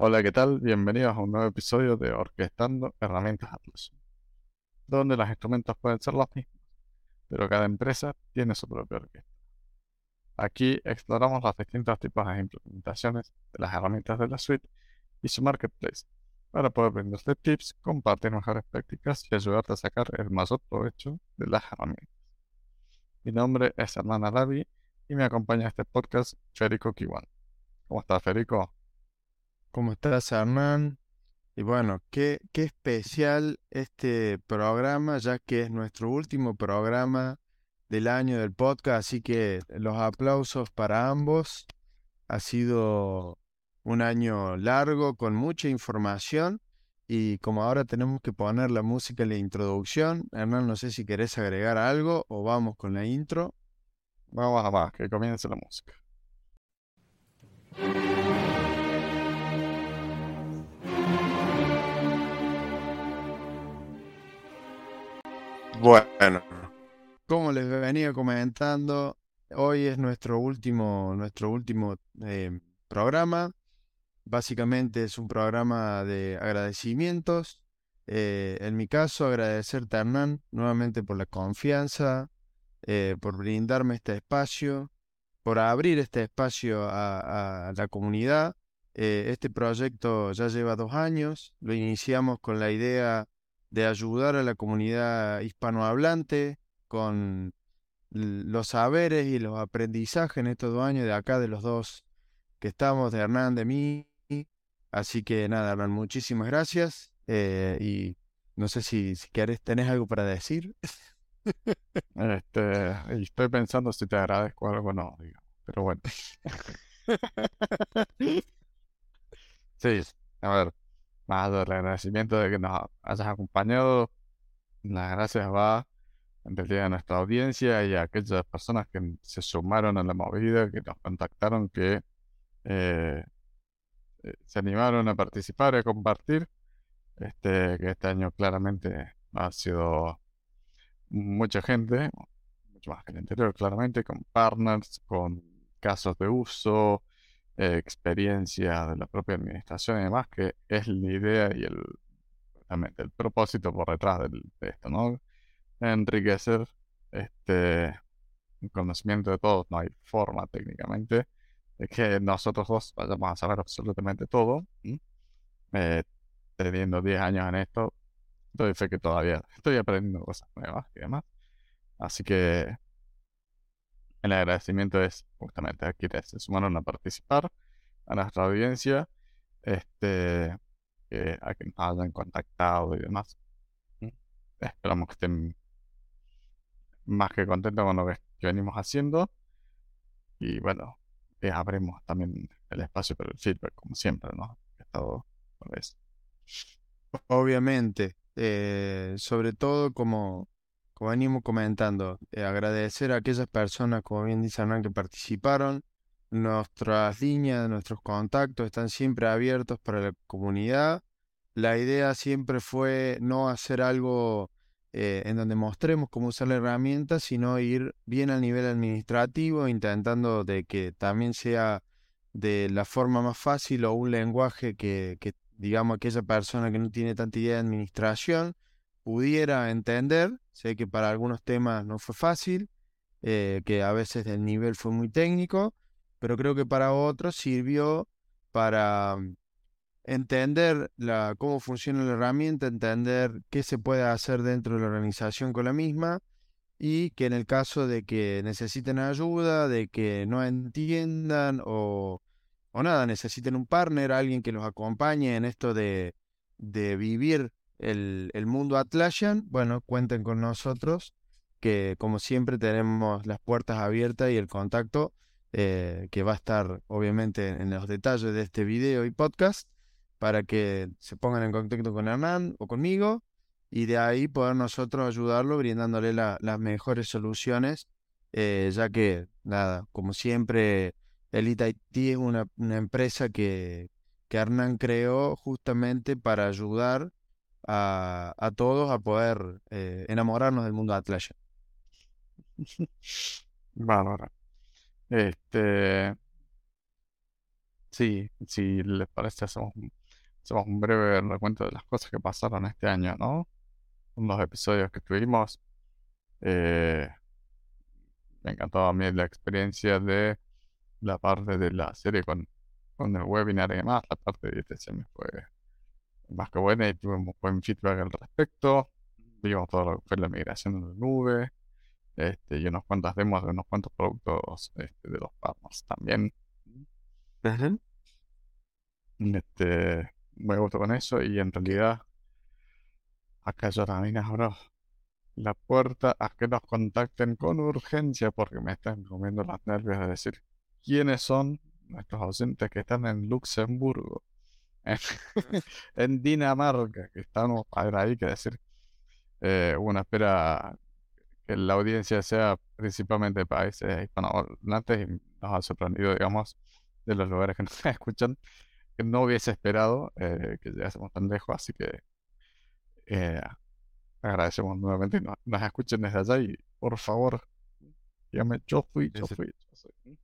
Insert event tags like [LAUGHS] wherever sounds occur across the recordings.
Hola, ¿qué tal? Bienvenidos a un nuevo episodio de Orquestando Herramientas Atlas, donde los instrumentos pueden ser los mismos, pero cada empresa tiene su propia orquesta. Aquí exploramos los distintos tipos de implementaciones de las herramientas de la suite y su marketplace, para poder brindarte tips, compartir mejores prácticas y ayudarte a sacar el mayor provecho de las herramientas. Mi nombre es Hernán Arabi y me acompaña este podcast Federico Kiwan. ¿Cómo estás, Federico? ¿Cómo estás, Hernán? Y bueno, qué, qué especial este programa, ya que es nuestro último programa del año del podcast, así que los aplausos para ambos. Ha sido un año largo con mucha información y como ahora tenemos que poner la música en la introducción, Hernán, no sé si querés agregar algo o vamos con la intro. Vamos a va, que comience la música. Bueno, como les venía comentando, hoy es nuestro último, nuestro último eh, programa. Básicamente es un programa de agradecimientos. Eh, en mi caso, agradecerte Hernán nuevamente por la confianza, eh, por brindarme este espacio, por abrir este espacio a, a la comunidad. este proyecto ya lleva dos años. Lo iniciamos con la idea de ayudar a la comunidad hispanohablante con los saberes y los aprendizajes en estos dos años de acá, de los dos que estamos, de Hernán, de mí. Así que nada, Hernán, muchísimas gracias. Eh, y no sé si, si quieres, tenés algo para decir. [LAUGHS] este, estoy pensando si te agradezco algo o no, pero bueno. [LAUGHS] sí, a ver, más del agradecimiento de que nos hayas acompañado. Las gracias va en realidad a nuestra audiencia y a aquellas personas que se sumaron a la movida, que nos contactaron, que eh, eh, se animaron a participar y a compartir. Este, que este año claramente ha sido mucha gente, mucho más que el anterior, claramente, con partners, con casos de uso, experiencia de la propia administración y demás, que es la idea y el, el propósito por detrás de esto, ¿no? Enriquecer este conocimiento de todos, no hay forma técnicamente de que nosotros dos vayamos a saber absolutamente todo. Eh, teniendo 10 años en esto, doy fe que todavía estoy aprendiendo cosas nuevas y demás. Así que el agradecimiento es justamente a quienes se sumaron a participar, a nuestra audiencia, este, a quienes nos hayan contactado y demás. Esperamos que estén más que contentos con lo que, venimos haciendo. Y bueno, eh, abrimos también el espacio para el feedback, como siempre, ¿no? estado Obviamente, eh, sobre todo como como venimos comentando, eh, agradecer a aquellas personas, como bien dice Hernán, que participaron. Nuestras líneas, nuestros contactos están siempre abiertos para la comunidad. La idea siempre fue no hacer algo eh, en donde mostremos cómo usar la herramienta, sino ir bien al nivel administrativo, intentando de que también sea de la forma más fácil o un lenguaje que, que digamos, aquella persona que no tiene tanta idea de administración pudiera entender. Sé que para algunos temas no fue fácil, eh, que a veces el nivel fue muy técnico, pero creo que para otros sirvió para mm, entender cómo funciona la herramienta, entender qué se puede hacer dentro de la organización con la misma y que en el caso de que necesiten ayuda, de que no entiendan o, o nada, necesiten un partner, alguien que los acompañe en esto de, de vivir el, mundo Atlassian, bueno, cuenten con nosotros, que como siempre tenemos las puertas abiertas y el contacto eh, que va a estar obviamente en los detalles de este video y podcast para que se pongan en contacto con Hernán o conmigo y de ahí poder nosotros ayudarlo brindándole las mejores soluciones, eh, ya que, nada, como siempre, Elite IT es una, una empresa que, que Hernán creó justamente para ayudar a, todos a poder eh, enamorarnos del mundo de Atlassian. [LAUGHS] Bárbaro. Este. sí, si les parece, hacemos un, hacemos un breve recuento de las cosas que pasaron este año, ¿no? Unos episodios que tuvimos. Eh, me encantó a mí la experiencia de la parte de la serie con, con el webinar y demás. La parte de ITC me fue más que buena y un buen feedback al respecto. Vimos todo lo que fue la migración en la nube este, y unas cuantas demos de unos cuantos productos este, de los partners también. Este, me gustó con eso y en realidad acá yo también abro la puerta a que nos contacten con urgencia porque me están comiendo las nervios de decir quiénes son nuestros ausentes que están en Luxemburgo, [LAUGHS] en, Dinamarca, que estamos a ahí que decir eh, una espera que la audiencia sea principalmente países hispanohablantes y nos ha sorprendido, digamos, de los lugares que [LAUGHS] nos escuchan, que no hubiese esperado eh, que llegásemos tan lejos, así que eh, agradecemos nuevamente y nos, escuchen desde allá y por favor, dígame, yo fui, yo fui.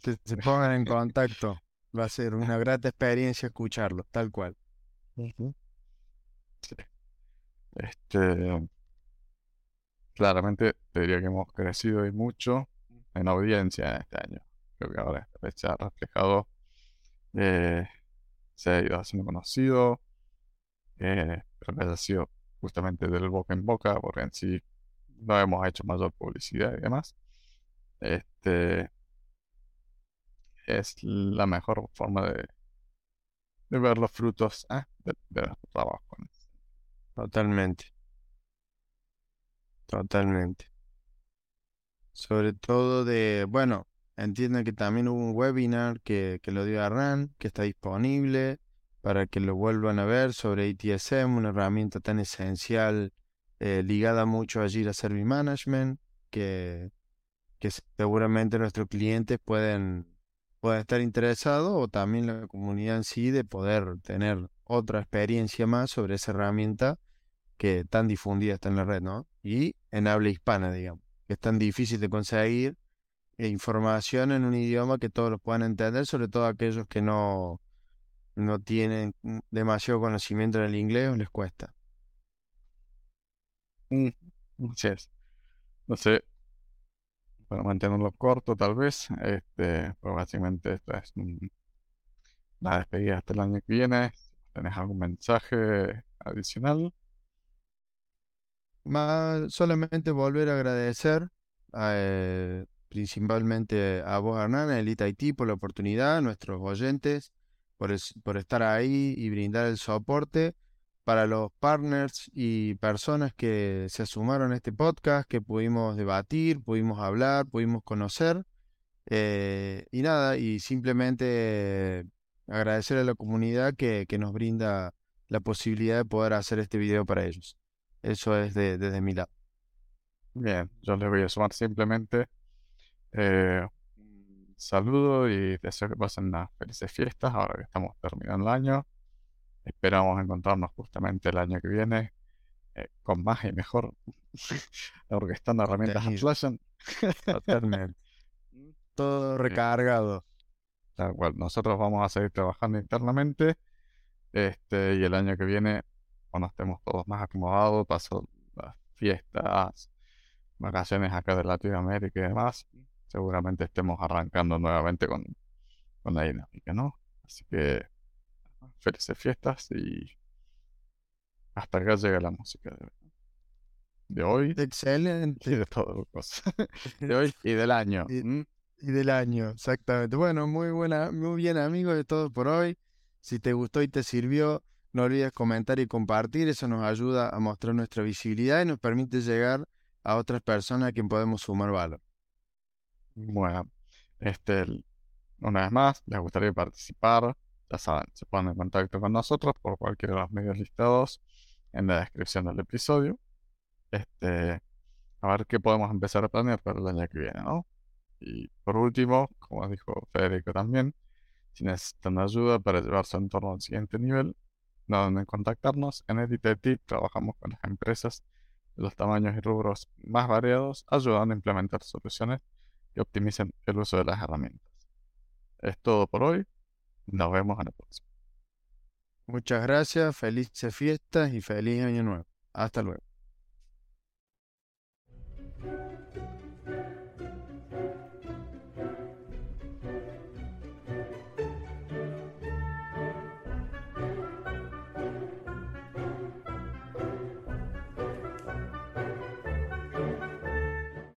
Que se pongan en contacto, va a ser una [LAUGHS] grata experiencia escucharlo, tal cual. Este, claramente te diría que hemos crecido y mucho en audiencia en este año. Creo que ahora se ha reflejado, eh, se ha ido haciendo conocido, eh, pero que haya sido justamente del boca en boca, porque en sí no hemos hecho mayor publicidad y demás. Este es la mejor forma de, ver los frutos ah, de, de nuestro trabajo. Totalmente. Totalmente. Sobre todo de, bueno, entienden que también hubo un webinar que, que lo dio Arran, que está disponible para que lo vuelvan a ver sobre ATSM, una herramienta tan esencial eh, ligada mucho a Jira Service Management, que, que seguramente nuestros clientes pueden, pueden estar interesados o también la comunidad en sí de poder tener otra experiencia más sobre esa herramienta que tan difundida está en la red, ¿no? Y en habla hispana, digamos, que es tan difícil de conseguir información en un idioma que todos lo puedan entender, sobre todo aquellos que no, no tienen demasiado conocimiento en el inglés o les cuesta. Mm, No sé, para mantenerlo corto tal vez, este, pues básicamente esta es la despedida hasta el año que viene. ¿Tenés algún mensaje adicional? Más, solamente volver a agradecer eh, principalmente a vos, Hernán, a Elite IT por la oportunidad, a nuestros oyentes por, por estar ahí y brindar el soporte para los partners y personas que se sumaron a este podcast, que pudimos debatir, pudimos hablar, pudimos conocer. Eh, y nada, y simplemente agradecer a la comunidad que, que nos brinda la posibilidad de poder hacer este video para ellos. Eso es de, desde mi lado. Bien, yo les voy a sumar simplemente eh, un saludo y deseo que pasen unas felices fiestas ahora que estamos terminando el año. Esperamos encontrarnos justamente el año que viene eh, con más y mejor, [LAUGHS] porque están herramientas flashen. Totalmente. [LAUGHS] Todo recargado. Tal cual, nosotros vamos a seguir trabajando internamente este, y el año que viene cuando estemos todos más acomodados, paso las fiestas, vacaciones acá de Latinoamérica y demás, seguramente estemos arrancando nuevamente con, con la dinámica, ¿no? Así que felices fiestas y hasta acá llega la música de, hoy. Excelente. Y de todo [LAUGHS] De hoy y del año. Y, y, del año, exactamente. Bueno, muy buena, muy bien amigos de todo por hoy. Si te gustó y te sirvió, no olvides comentar y compartir, eso nos ayuda a mostrar nuestra visibilidad y nos permite llegar a otras personas a quien podemos sumar valor. Bueno, este, una vez más, les gustaría participar, ya saben, se ponen en contacto con nosotros por cualquiera de los medios listados en la descripción del episodio. Este, a ver qué podemos empezar a planear para el año que viene, ¿no? Y por último, como dijo Federico también, si necesitan ayuda para llevar su entorno al siguiente nivel, no deben contactarnos. En EditEdit trabajamos con las empresas de los tamaños y rubros más variados, ayudando a implementar soluciones que optimicen el uso de las herramientas. Es todo por hoy. Nos vemos en el próximo. Muchas gracias, felices fiestas y feliz año nuevo. Hasta luego.